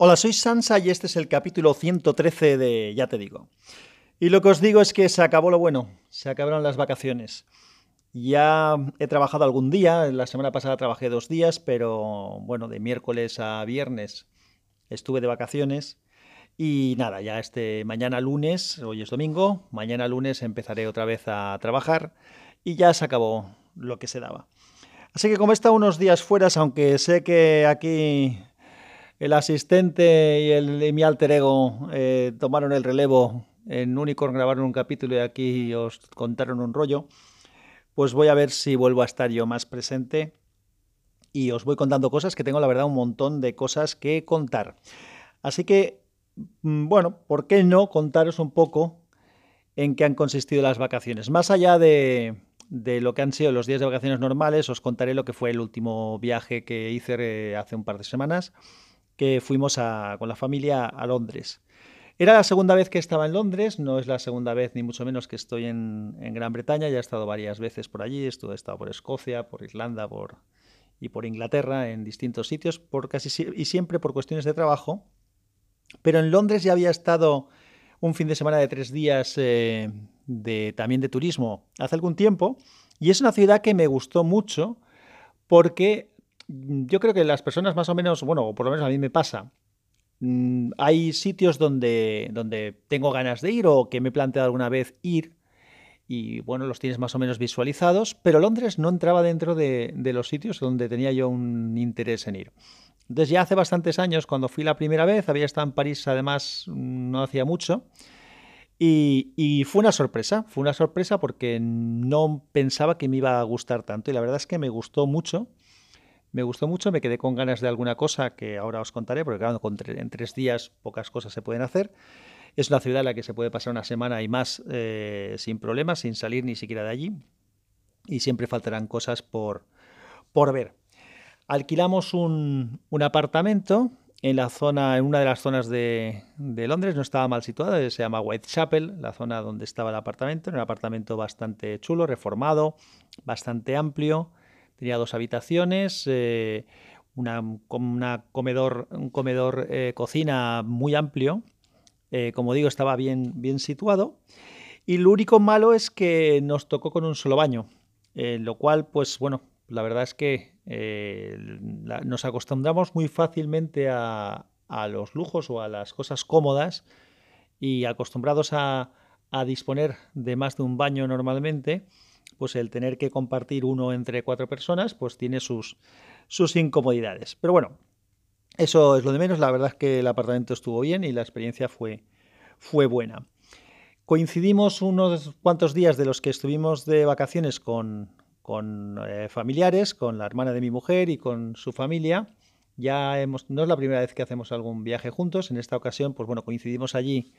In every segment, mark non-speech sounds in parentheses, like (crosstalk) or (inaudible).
Hola, soy Sansa y este es el capítulo 113 de Ya te digo. Y lo que os digo es que se acabó lo bueno, se acabaron las vacaciones. Ya he trabajado algún día, la semana pasada trabajé dos días, pero bueno, de miércoles a viernes estuve de vacaciones. Y nada, ya este mañana lunes, hoy es domingo, mañana lunes empezaré otra vez a trabajar y ya se acabó lo que se daba. Así que como he estado unos días fuera, aunque sé que aquí el asistente y, el, mi alter ego eh, tomaron el relevo. En Unicorn grabaron un capítulo y aquí os contaron un rollo. Pues voy a ver si vuelvo a estar yo más presente y os voy contando cosas que tengo, la verdad, un montón de cosas que contar. Así que, mm, bueno, ¿por qué no contaros un poco en qué han consistido las vacaciones? Más allá de, lo que han sido los días de vacaciones normales, os contaré lo que fue el último viaje que hice eh, hace un par de semanas que fuimos con la familia a Londres. Era la segunda vez que estaba en Londres, no es la segunda vez ni mucho menos que estoy en, Gran Bretaña, ya he estado varias veces por allí, he estado por Escocia, por Irlanda por, y por Inglaterra, en distintos sitios, por casi, y siempre por cuestiones de trabajo. Pero en Londres ya había estado un fin de semana de tres días eh, de, también de turismo hace algún tiempo, y es una ciudad que me gustó mucho porque yo creo que las personas más o menos, bueno, por lo menos a mí me pasa, mm, hay sitios donde, donde tengo ganas de ir o que me he planteado alguna vez ir y bueno, los tienes más o menos visualizados, pero Londres no entraba dentro de, los sitios donde tenía yo un interés en ir. Entonces ya hace bastantes años, cuando fui la primera vez, había estado en París además mm, no hacía mucho, y, y, fue una sorpresa, fue una sorpresa porque no pensaba que me iba a gustar tanto, y la verdad es que me gustó mucho. Me gustó mucho, me quedé con ganas de alguna cosa que ahora os contaré, porque claro, en tres días pocas cosas se pueden hacer. Es una ciudad en la que se puede pasar una semana y más eh, sin problemas, sin salir ni siquiera de allí. Y siempre faltarán cosas por, por ver. Alquilamos un, apartamento en la zona, en una de las zonas de, de, Londres, no estaba mal situada, se llama Whitechapel, la zona donde estaba el apartamento, un apartamento bastante chulo, reformado, bastante amplio, Tenía dos habitaciones, eh, una, comedor, un comedor eh, cocina muy amplio. Eh, como digo, estaba bien, bien situado. Y lo único malo es que nos tocó con un solo baño, lo cual, pues bueno, la verdad es que nos acostumbramos muy fácilmente a, los lujos o a las cosas cómodas y acostumbrados a, a disponer de más de un baño normalmente, pues el tener que compartir uno entre cuatro personas, pues tiene sus, sus incomodidades. Pero bueno, eso es lo de menos. La verdad es que el apartamento estuvo bien y la experiencia fue, fue buena. Coincidimos unos cuantos días de los que estuvimos de vacaciones con, con eh, familiares, con la hermana de mi mujer y con su familia. Ya hemos, no es la primera vez que hacemos algún viaje juntos. En esta ocasión, pues bueno, coincidimos allí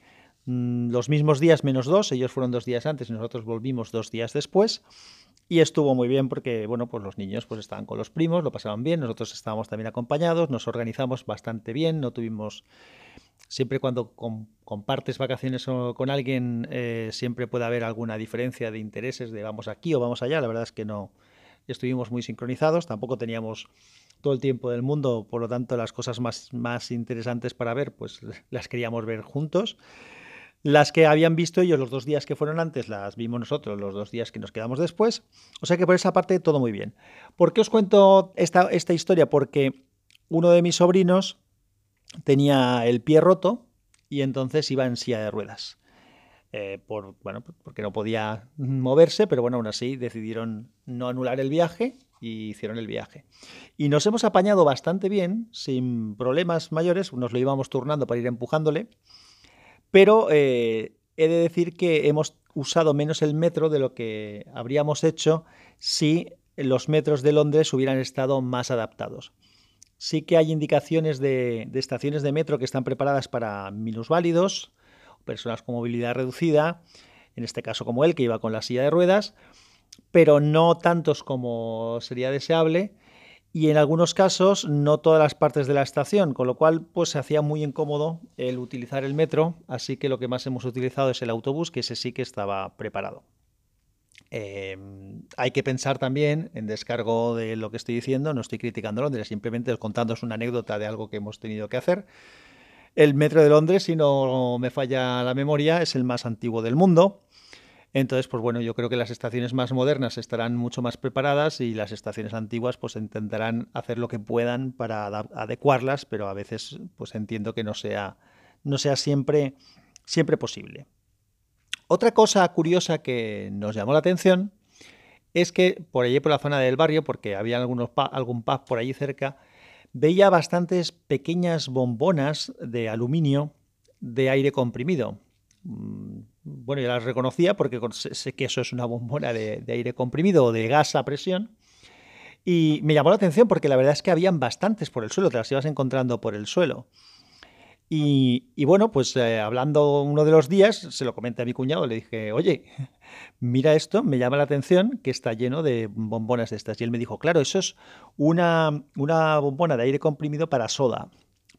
los mismos días menos dos, ellos fueron dos días antes y nosotros volvimos dos días después. Y estuvo muy bien porque, bueno, pues los niños pues estaban con los primos, lo pasaban bien, nosotros estábamos también acompañados, nos organizamos bastante bien, no tuvimos... Siempre cuando compartes vacaciones con alguien, eh, siempre puede haber alguna diferencia de intereses de vamos aquí o vamos allá. La verdad es que no estuvimos muy sincronizados, tampoco teníamos todo el tiempo del mundo, por lo tanto las cosas más, más interesantes para ver, pues (laughs) las queríamos ver juntos. Las que habían visto ellos los dos días que fueron antes, las vimos nosotros los dos días que nos quedamos después. O sea que por esa parte todo muy bien. ¿Por qué os cuento esta, esta historia? Porque uno de mis sobrinos tenía el pie roto y entonces iba en silla de ruedas. Eh, por, bueno, porque no podía moverse, pero bueno, aún así decidieron no anular el viaje y hicieron el viaje. Y nos hemos apañado bastante bien, sin problemas mayores, nos lo íbamos turnando para ir empujándole pero eh, he de decir que hemos usado menos el metro de lo que habríamos hecho si los metros de Londres hubieran estado más adaptados. Sí que hay indicaciones de, estaciones de metro que están preparadas para minusválidos, personas con movilidad reducida, en este caso como él, que iba con la silla de ruedas, pero no tantos como sería deseable y en algunos casos no todas las partes de la estación, con lo cual pues se hacía muy incómodo el utilizar el metro, así que lo que más hemos utilizado es el autobús, que ese sí que estaba preparado. Em, hay que pensar también, en descargo de lo que estoy diciendo, no estoy criticando Londres, simplemente contándoos una anécdota de algo que hemos tenido que hacer. El metro de Londres, si no me falla la memoria, es el más antiguo del mundo. Entonces, pues bueno, yo creo que las estaciones más modernas estarán mucho más preparadas y las estaciones antiguas pues intentarán hacer lo que puedan para adecuarlas, pero a veces pues entiendo que no sea, no sea siempre, siempre posible. Otra cosa curiosa que nos llamó la atención es que por allí, por la zona del barrio, porque había algún pub por allí cerca, veía bastantes pequeñas bombonas de aluminio de aire comprimido. Bueno, yo las reconocía porque sé que eso es una bombona de, aire comprimido o de gas a presión. Y me llamó la atención porque la verdad es que habían bastantes por el suelo, te las ibas encontrando por el suelo. Y, bueno, pues eh, hablando uno de los días, se lo comenté a mi cuñado, le dije, oye, (laughs) mira esto, me llama la atención que está lleno de bombonas de estas. Y él me dijo, claro, eso es una, una bombona de aire comprimido para soda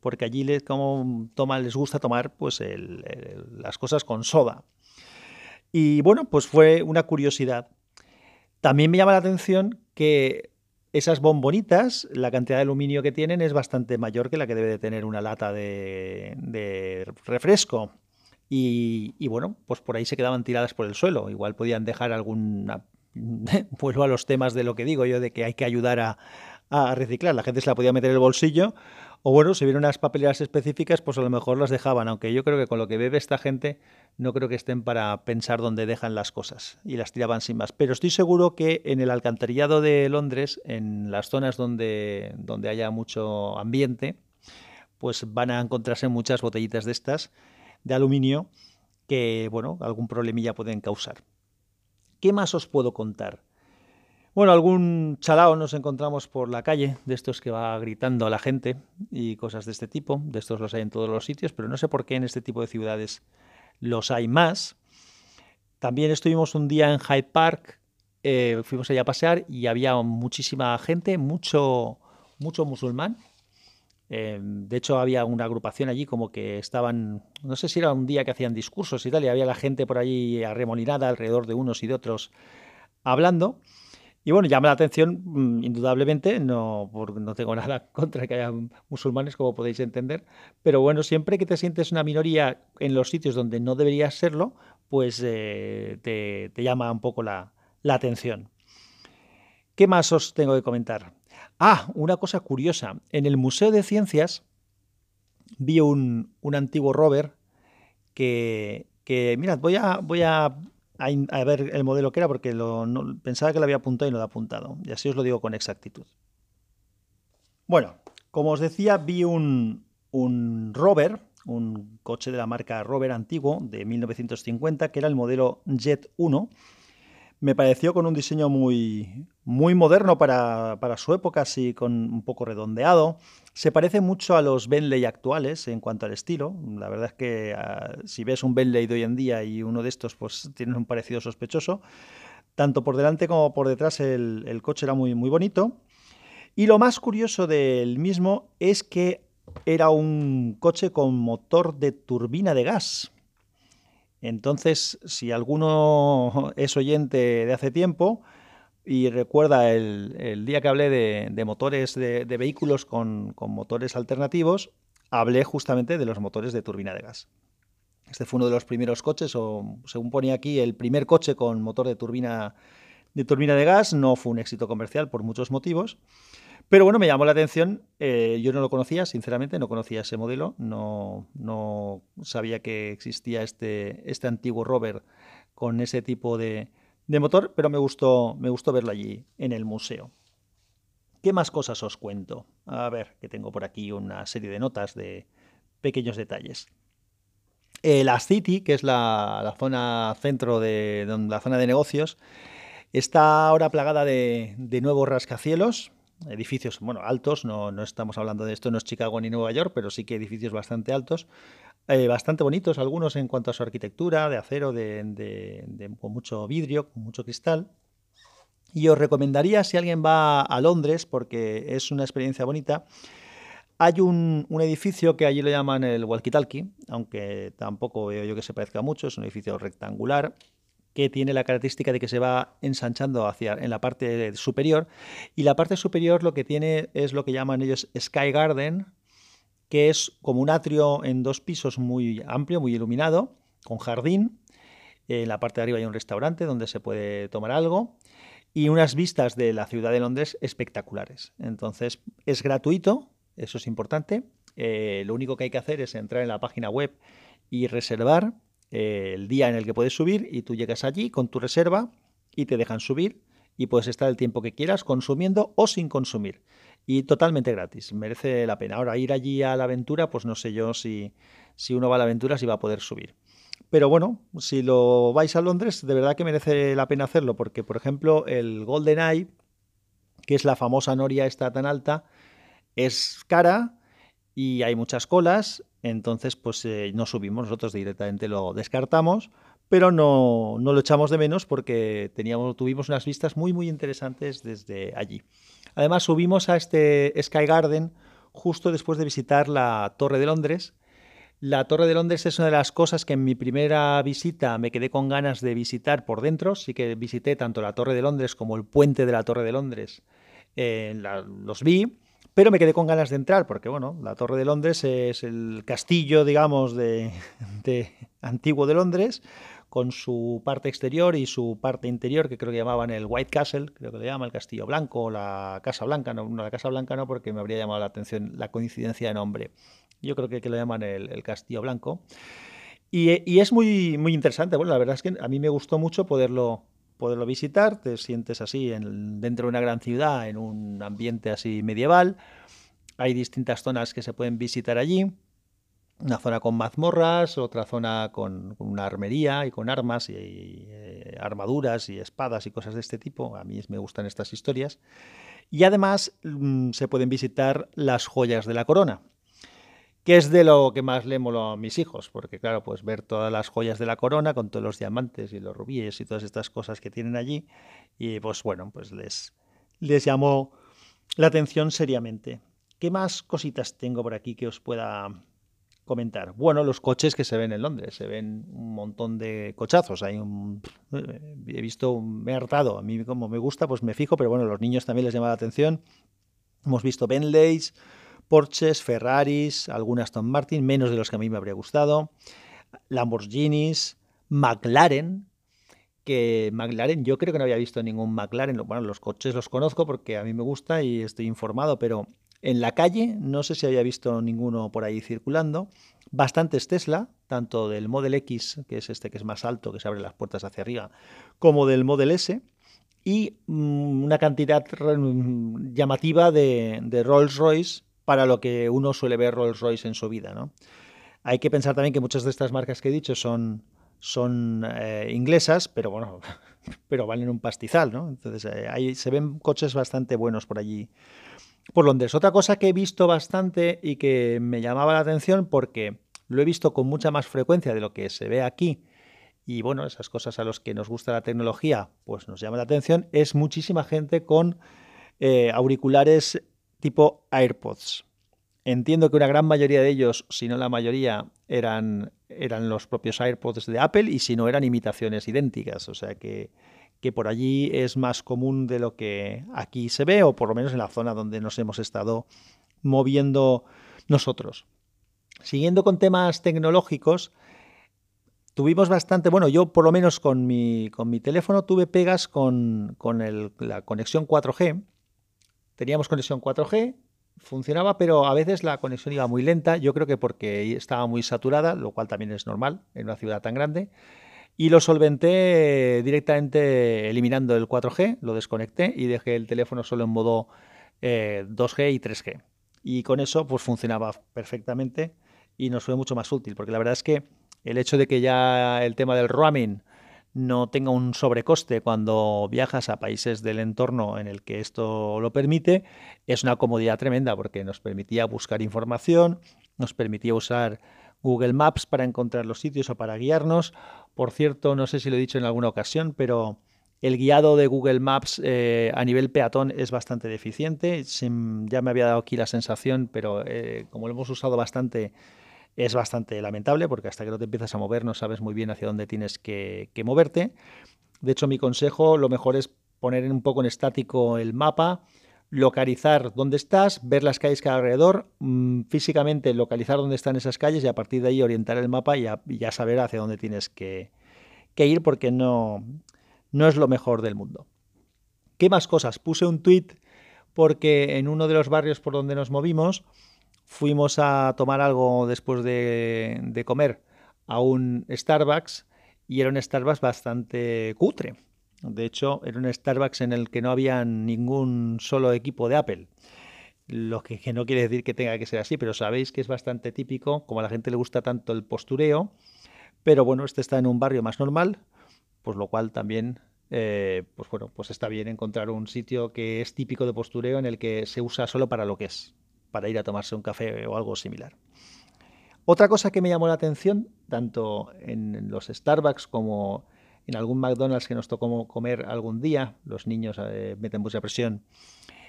porque allí les, como toma, les gusta tomar pues, las cosas con soda. Y bueno, pues fue una curiosidad. También me llama la atención que esas bombonitas, la cantidad de aluminio que tienen es bastante mayor que la que debe de tener una lata de, refresco. Y, bueno, pues por ahí se quedaban tiradas por el suelo. Igual podían dejar alguna... (laughs) Vuelvo a los temas de lo que digo yo, de que hay que ayudar a, a reciclar. La gente se la podía meter en el bolsillo o bueno, si vienen unas papeleras específicas, pues a lo mejor las dejaban, aunque yo creo que con lo que bebe esta gente, no creo que estén para pensar dónde dejan las cosas y las tiraban sin más. Pero estoy seguro que en el alcantarillado de Londres, en las zonas donde, donde haya mucho ambiente, pues van a encontrarse muchas botellitas de estas de aluminio que, bueno, algún problemilla pueden causar. ¿Qué más os puedo contar? Bueno, algún chalao nos encontramos por la calle, de estos que va gritando a la gente y cosas de este tipo. De estos los hay en todos los sitios, pero no sé por qué en este tipo de ciudades los hay más. También estuvimos un día en Hyde Park, eh, fuimos allá a pasear y había muchísima gente, mucho, mucho musulmán. Eh, de hecho, había una agrupación allí como que estaban, no sé si era un día que hacían discursos y tal, y había la gente por allí arremolinada alrededor de unos y de otros hablando. Y bueno, llama la atención, mm, indudablemente, no, no tengo nada (laughs) contra que haya musulmanes, como podéis entender, pero bueno, siempre que te sientes una minoría en los sitios donde no deberías serlo, pues eh, te, llama un poco la, atención. ¿Qué más os tengo que comentar? Ah, una cosa curiosa. En el Museo de Ciencias vi un, antiguo rover que, que mirad, voy a, voy a a, ver el modelo que era porque lo, pensaba que lo había apuntado y no lo he apuntado. Y así os lo digo con exactitud. Bueno, como os decía, vi un, un rover, un coche de la marca Rover antiguo de 1950, que era el modelo Jet 1 me pareció con un diseño muy, muy moderno para, su época, así con un poco redondeado. Se parece mucho a los Bentley actuales en cuanto al estilo. La verdad es que ah, si ves un Bentley de hoy en día y uno de estos, pues tiene un parecido sospechoso. Tanto por delante como por detrás el, el coche era muy, muy bonito. Y lo más curioso del mismo es que era un coche con motor de turbina de gas. Entonces, si alguno (laughs) es oyente de hace tiempo y recuerda el, día que hablé de, motores de, vehículos con, motores alternativos, hablé justamente de los motores de turbina de gas. Este fue uno de los primeros coches, o según ponía aquí, el primer coche con motor de turbina de turbina de gas. No fue un éxito comercial por muchos motivos. Pero bueno, me llamó la atención. Eh, yo no lo conocía, sinceramente, no conocía ese modelo. No, no sabía que existía este, este antiguo rover con ese tipo de, motor, pero me gustó, me gustó verlo allí en el museo. ¿Qué más cosas os cuento? A ver, que tengo por aquí una serie de notas de pequeños detalles. Eh, la City, que es la, zona centro de, la zona de negocios, está ahora plagada de, de nuevos rascacielos edificios, bueno, altos, no, no, estamos hablando de esto, no es Chicago ni Nueva York, pero sí que edificios bastante altos, eh, bastante bonitos, algunos en cuanto a su arquitectura, de acero, de, con mucho vidrio, con mucho cristal. Y os recomendaría, si alguien va a Londres, porque es una experiencia bonita, hay un, un, edificio que allí lo llaman el Walkie-Talkie, aunque tampoco veo yo que se parezca mucho, es un edificio rectangular, que tiene la característica de que se va ensanchando hacia en la parte superior y la parte superior lo que tiene es lo que llaman ellos Sky Garden que es como un atrio en dos pisos muy amplio, muy iluminado, con jardín. En la parte de arriba hay un restaurante donde se puede tomar algo y unas vistas de la ciudad de Londres espectaculares. Entonces es gratuito, eso es importante. Eh, lo único que hay que hacer es entrar en la página web y reservar eh, el día en el que puedes subir y tú llegas allí con tu reserva y te dejan subir y puedes estar el tiempo que quieras consumiendo o sin consumir. Y totalmente gratis, merece la pena. Ahora, ir allí a la aventura, pues no sé yo si, si uno va a la aventura, si va a poder subir. Pero bueno, si lo vais a Londres, de verdad que merece la pena hacerlo, porque por ejemplo el Golden Eye, que es la famosa noria esta tan alta, es cara y hay muchas colas, entonces pues eh, no subimos, nosotros directamente lo descartamos, pero no, no, lo echamos de menos porque teníamos, tuvimos unas vistas muy, muy interesantes desde allí. Además, subimos a este Sky Garden justo después de visitar la Torre de Londres. La Torre de Londres es una de las cosas que en mi primera visita me quedé con ganas de visitar por dentro. Sí que visité tanto la Torre de Londres como el puente de la Torre de Londres. Eh, los vi, pero me quedé con ganas de entrar porque, bueno, la Torre de Londres es el castillo, digamos, de, antiguo de Londres con su parte exterior y su parte interior, que creo que llamaban el White Castle, creo que le llama el Castillo Blanco, o la Casa Blanca, no, la Casa Blanca no, porque me habría llamado la atención la coincidencia de nombre. Yo creo que, que lo llaman el, Castillo Blanco. Y, es muy, muy interesante. Bueno, la verdad es que a mí me gustó mucho poderlo, poderlo visitar. Te sientes así en, dentro de una gran ciudad, en un ambiente así medieval. Hay distintas zonas que se pueden visitar allí una zona con mazmorras, otra zona con, una armería y con armas y, eh, armaduras y espadas y cosas de este tipo. A mí me gustan estas historias. Y además mm, se pueden visitar las joyas de la corona, que es de lo que más le a mis hijos, porque claro, pues ver todas las joyas de la corona con todos los diamantes y los rubíes y todas estas cosas que tienen allí, y pues bueno, pues les, les llamó la atención seriamente. ¿Qué más cositas tengo por aquí que os pueda comentar? Bueno, los coches que se ven en Londres, se ven un montón de cochazos. Hay un, eh, he visto, me he hartado. A mí, como me gusta, pues me fijo, pero bueno, los niños también les llama la atención. Hemos visto Bentleys, Porsches, Ferraris, algunas Aston Martin, menos de los que a mí me habría gustado, Lamborghinis, McLaren, que McLaren, yo creo que no había visto ningún McLaren. Bueno, los coches los conozco porque a mí me gusta y estoy informado, pero en la calle, no sé si había visto ninguno por ahí circulando. Bastantes Tesla, tanto del Model X, que es este que es más alto, que se abre las puertas hacia arriba, como del Model S. Y mm, una cantidad llamativa de, Rolls Royce para lo que uno suele ver Rolls Royce en su vida. ¿no? Hay que pensar también que muchas de estas marcas que he dicho son, son eh, inglesas, pero bueno, (laughs) pero valen un pastizal, ¿no? Entonces eh, ahí se ven coches bastante buenos por allí por Londres. Otra cosa que he visto bastante y que me llamaba la atención porque lo he visto con mucha más frecuencia de lo que se ve aquí y bueno, esas cosas a los que nos gusta la tecnología pues nos llama la atención, es muchísima gente con eh, auriculares tipo AirPods. Entiendo que una gran mayoría de ellos, si no la mayoría, eran, eran los propios AirPods de Apple y si no eran imitaciones idénticas. O sea que que por allí es más común de lo que aquí se ve, o por lo menos en la zona donde nos hemos estado moviendo nosotros. Siguiendo con temas tecnológicos, tuvimos bastante, bueno, yo por lo menos con mi, con mi teléfono tuve pegas con, la conexión 4G. Teníamos conexión 4G, funcionaba, pero a veces la conexión iba muy lenta, yo creo que porque estaba muy saturada, lo cual también es normal en una ciudad tan grande. Y lo solventé directamente eliminando el 4G, lo desconecté y dejé el teléfono solo en modo 2G eh, y 3G. Y con eso pues funcionaba perfectamente y nos fue mucho más útil, porque la verdad es que el hecho de que ya el tema del roaming no tenga un sobrecoste cuando viajas a países del entorno en el que esto lo permite, es una comodidad tremenda porque nos permitía buscar información, nos permitía usar Google Maps para encontrar los sitios o para guiarnos. Por cierto, no sé si lo he dicho en alguna ocasión, pero el guiado de Google Maps eh, a nivel peatón es bastante deficiente. ya me había dado aquí la sensación, pero eh, como lo hemos usado bastante, es bastante lamentable porque hasta que no te empiezas a mover no sabes muy bien hacia dónde tienes que, que moverte. De hecho, mi consejo, lo mejor es poner un poco en estático el mapa, localizar dónde estás, ver las calles que hay alrededor, mm, físicamente localizar dónde están esas calles y a partir de ahí orientar el mapa y ya, saber hacia dónde tienes que, ir porque no, no es lo mejor del mundo. ¿Qué más cosas? Puse un tweet porque en uno de los barrios por donde nos movimos fuimos a tomar algo después de, comer a un Starbucks y era un Starbucks bastante cutre de hecho, era un Starbucks en el que no había ningún solo equipo de Apple. Lo que, no quiere decir que tenga que ser así, pero sabéis que es bastante típico, como a la gente le gusta tanto el postureo, pero bueno, este está en un barrio más normal, pues lo cual también, eh, pues bueno, pues está bien encontrar un sitio que es típico de postureo en el que se usa solo para lo que es, para ir a tomarse un café o algo similar. Otra cosa que me llamó la atención, tanto en los Starbucks como en algún McDonald's que nos tocó comer algún día, los niños eh, meten mucha presión,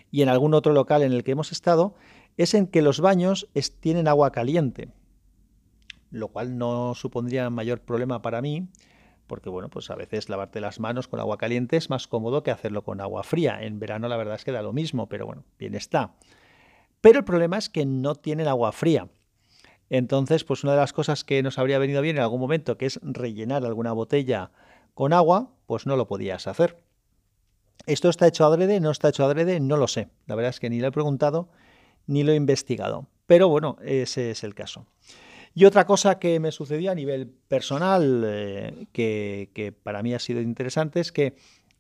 y en algún otro local en el que hemos estado, es en que los baños tienen agua caliente, lo cual no supondría mayor problema para mí, porque bueno, pues a veces lavarte las manos con agua caliente es más cómodo que hacerlo con agua fría. En verano la verdad es que da lo mismo, pero bueno, bien está. Pero el problema es que no tienen agua fría. Entonces, pues una de las cosas que nos habría venido bien en algún momento, que es rellenar alguna botella con agua, pues no lo podías hacer. ¿Esto está hecho adrede? ¿No está hecho adrede? No lo sé. La verdad es que ni lo he preguntado ni lo he investigado. Pero bueno, ese es el caso. Y otra cosa que me sucedió a nivel personal, eh, que, para mí ha sido interesante, es que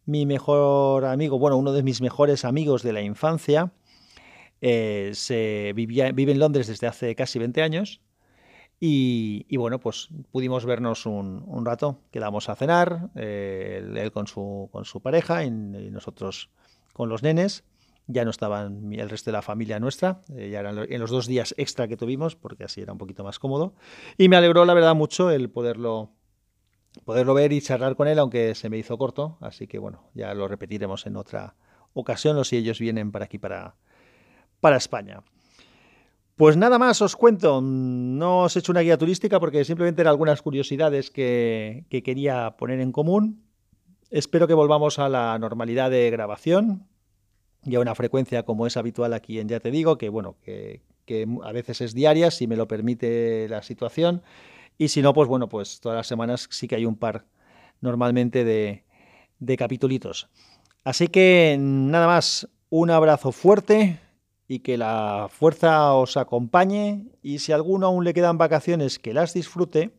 mi mejor amigo, bueno, uno de mis mejores amigos de la infancia, eh, se vivía, vive en Londres desde hace casi 20 años y, bueno, pues pudimos vernos un, rato, quedamos a cenar, eh, él con su, con su pareja y, nosotros con los nenes. Ya no estaban el resto de la familia nuestra, eh, ya eran en los dos días extra que tuvimos, porque así era un poquito más cómodo. Y me alegró, la verdad, mucho el poderlo, poderlo ver y charlar con él, aunque se me hizo corto. Así que bueno, ya lo repetiremos en otra ocasión o si ellos vienen para aquí, para, para España. Pues nada más os cuento, no os he hecho una guía turística porque simplemente eran algunas curiosidades que, quería poner en común. Espero que volvamos a la normalidad de grabación y a una frecuencia como es habitual aquí en Ya Te Digo, que bueno, que, a veces es diaria, si me lo permite la situación. Y si no, pues bueno, pues todas las semanas sí que hay un par normalmente de, de capitulitos. Así que nada más, un abrazo fuerte y que la fuerza os acompañe y si a alguno aún le quedan vacaciones que las disfrute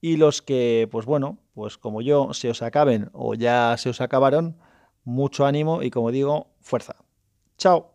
y los que, pues bueno, pues como yo se os acaben o ya se os acabaron, mucho ánimo y como digo, fuerza. Chao.